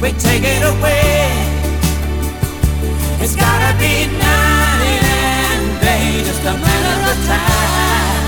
we take it away. It's gotta be night and day, just a matter of time.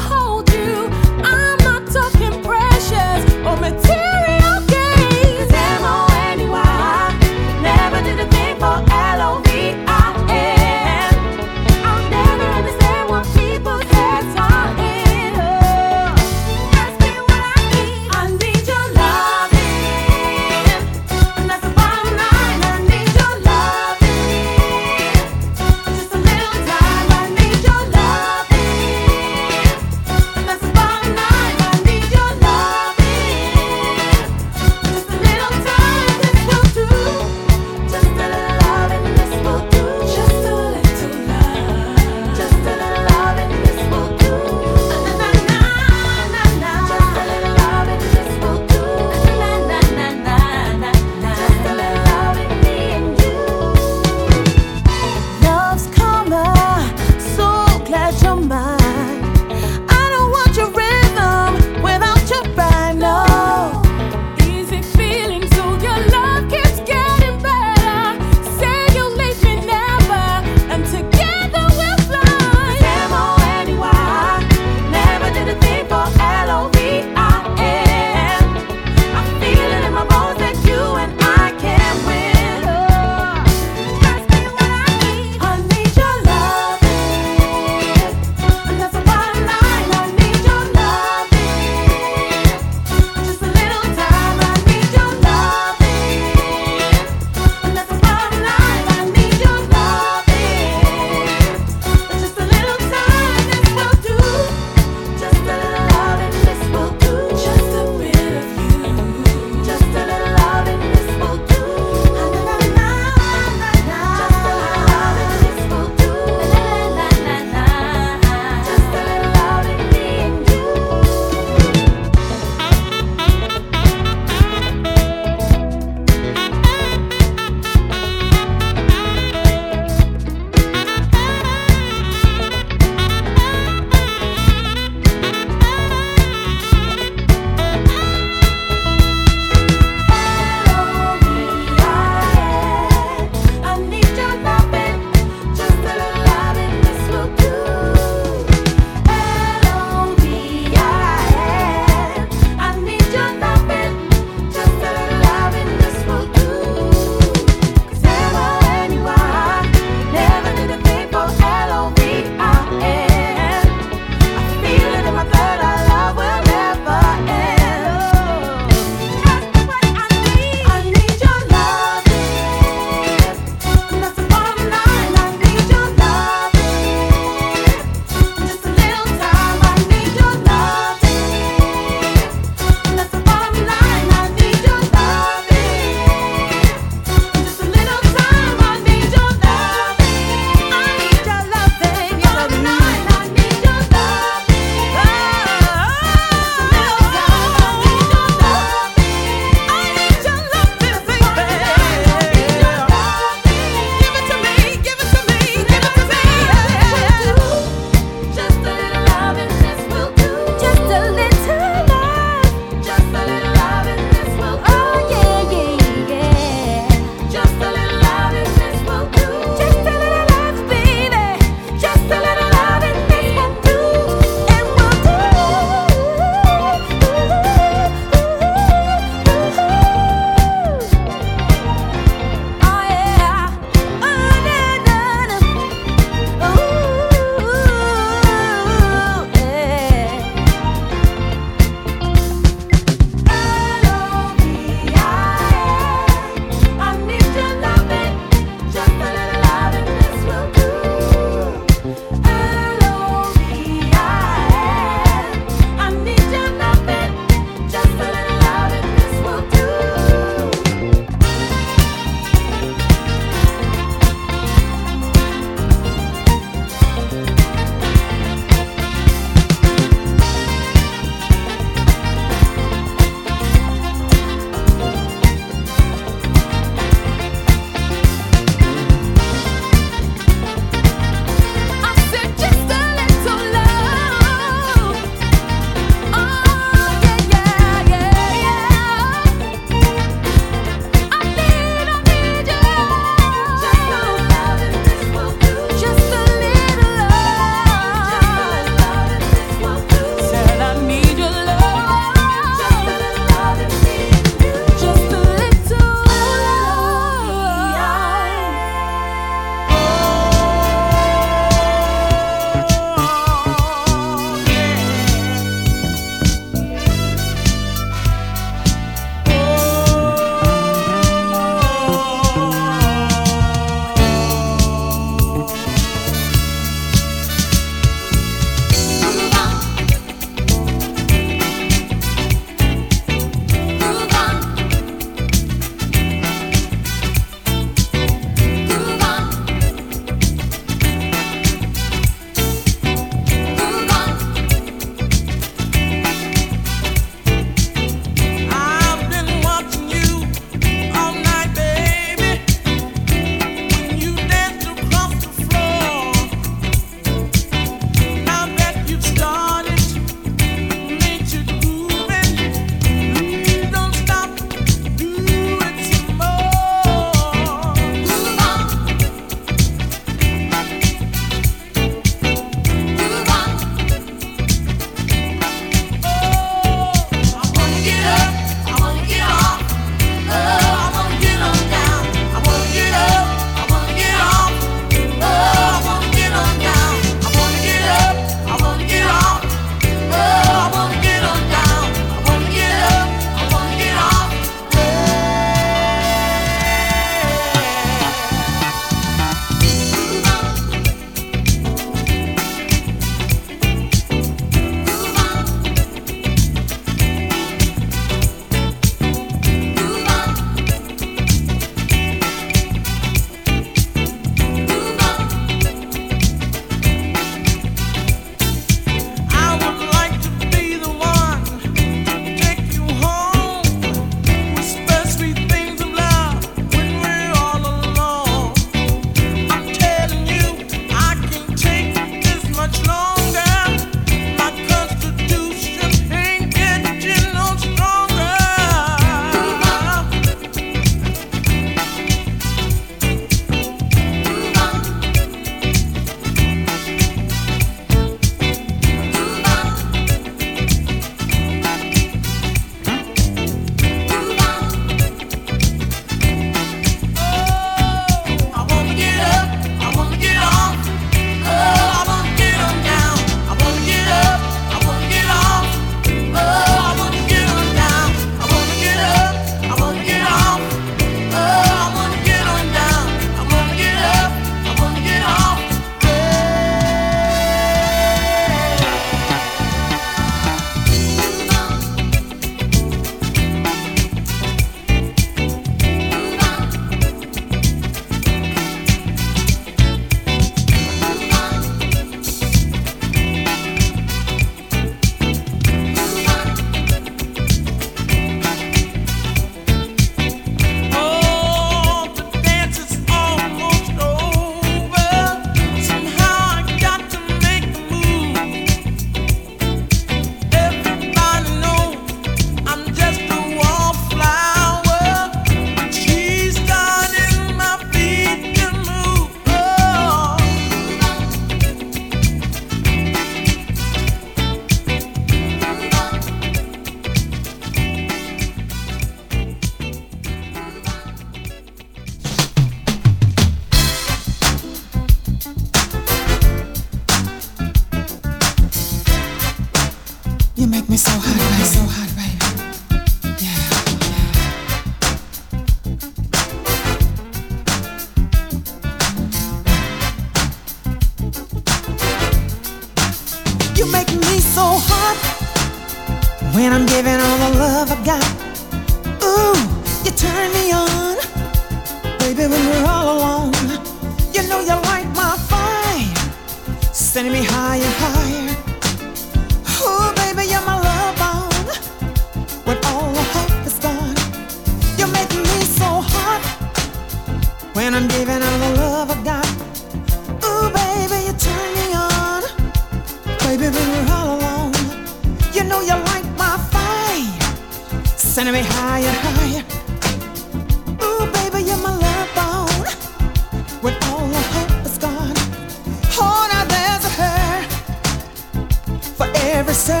For every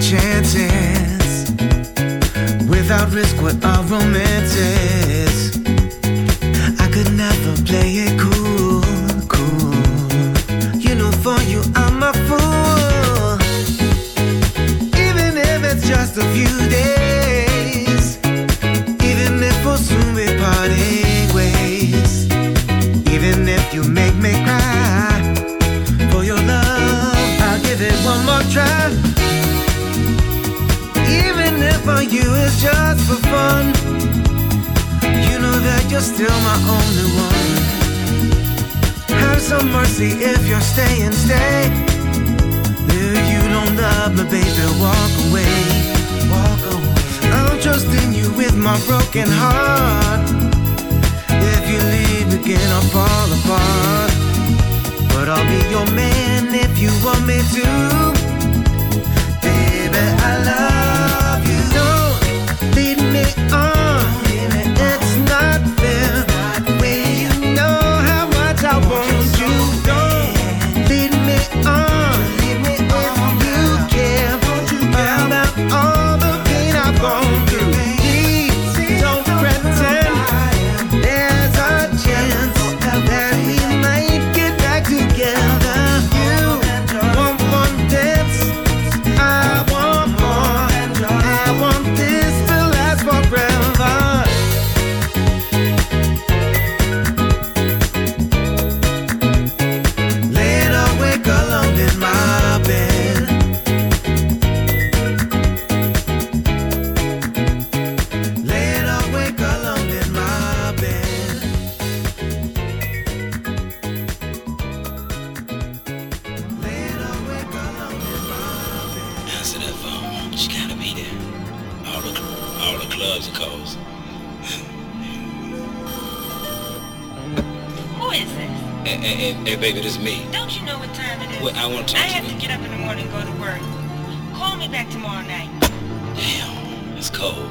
chances. Without risk, what our romance? clubs, of course. Who is this? Hey, hey, hey, baby, this is me. Don't you know what time it is? I want to talk I to have you. to get up in the morning and go to work. Call me back tomorrow night. Damn, it's cold.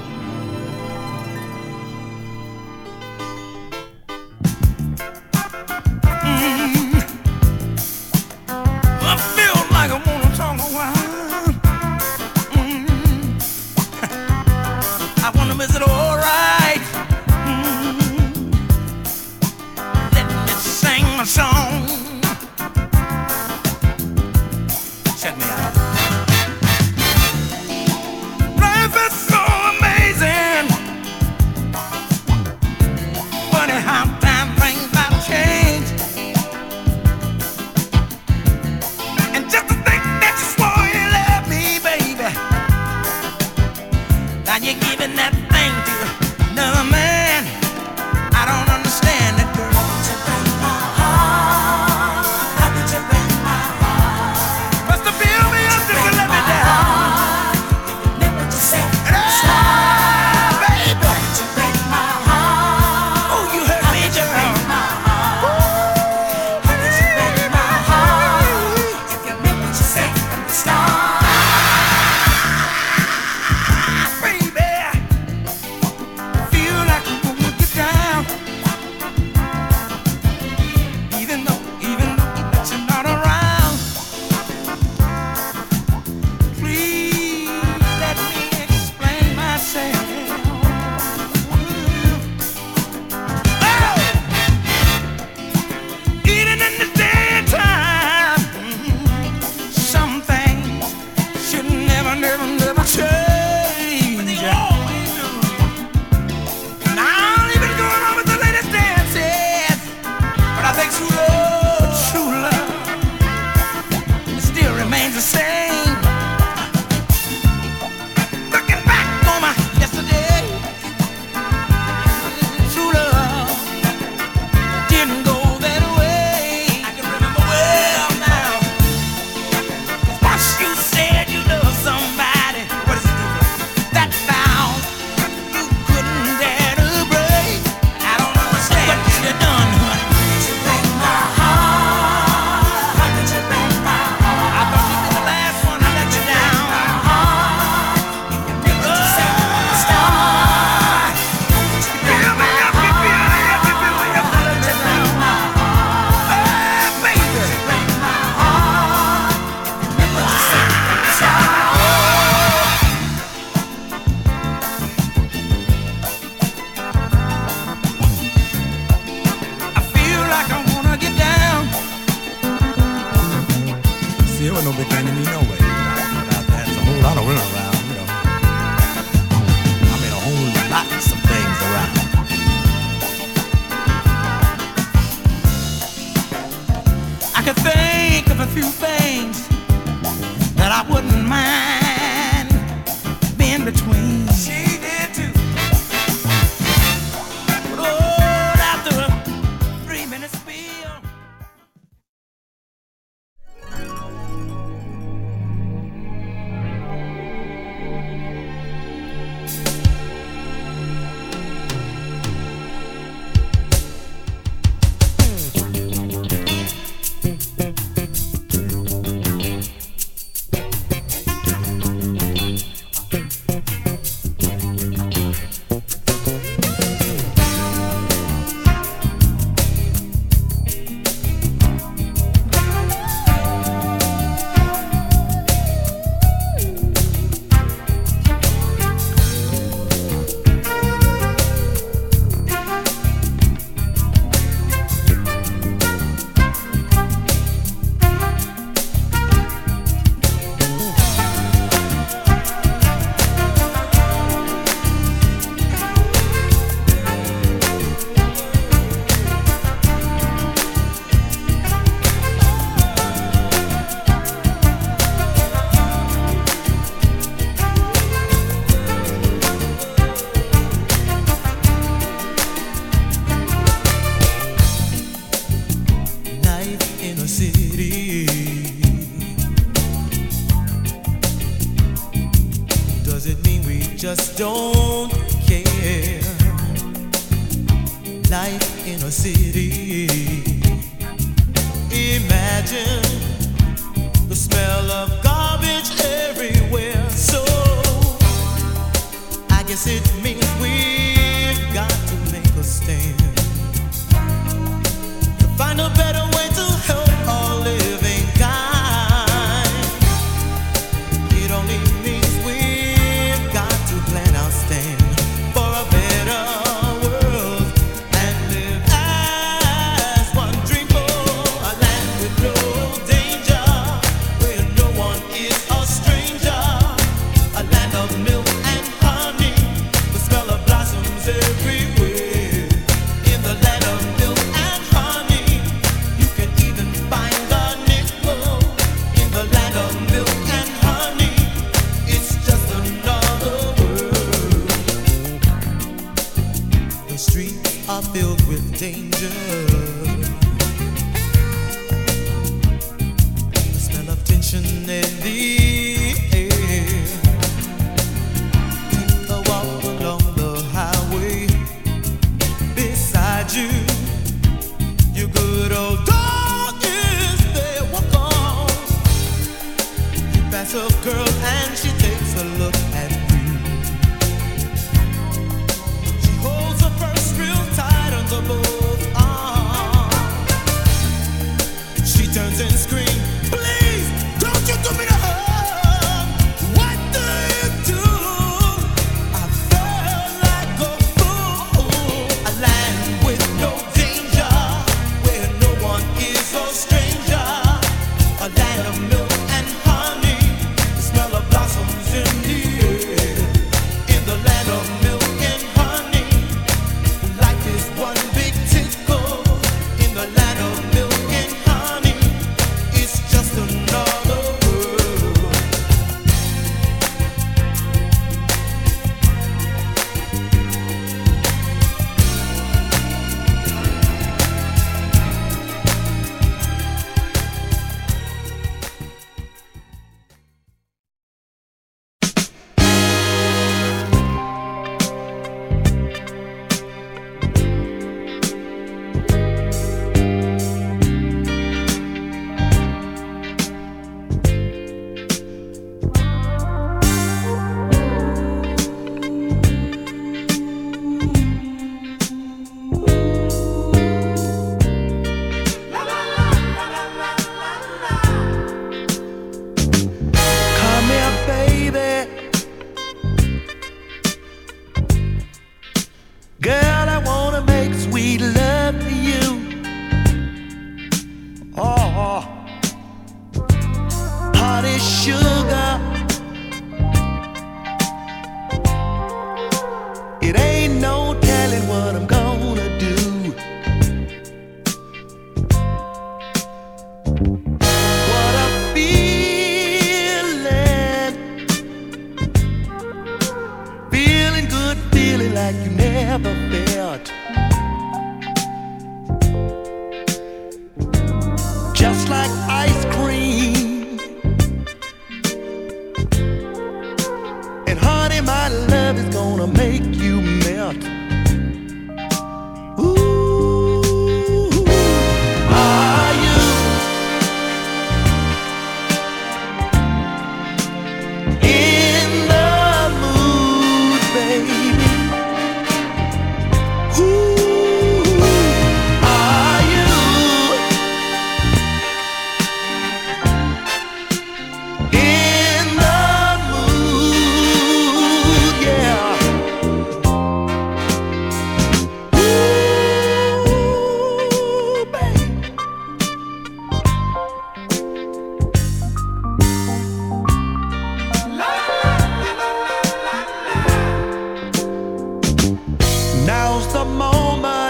a moment.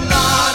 Pina coladas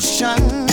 and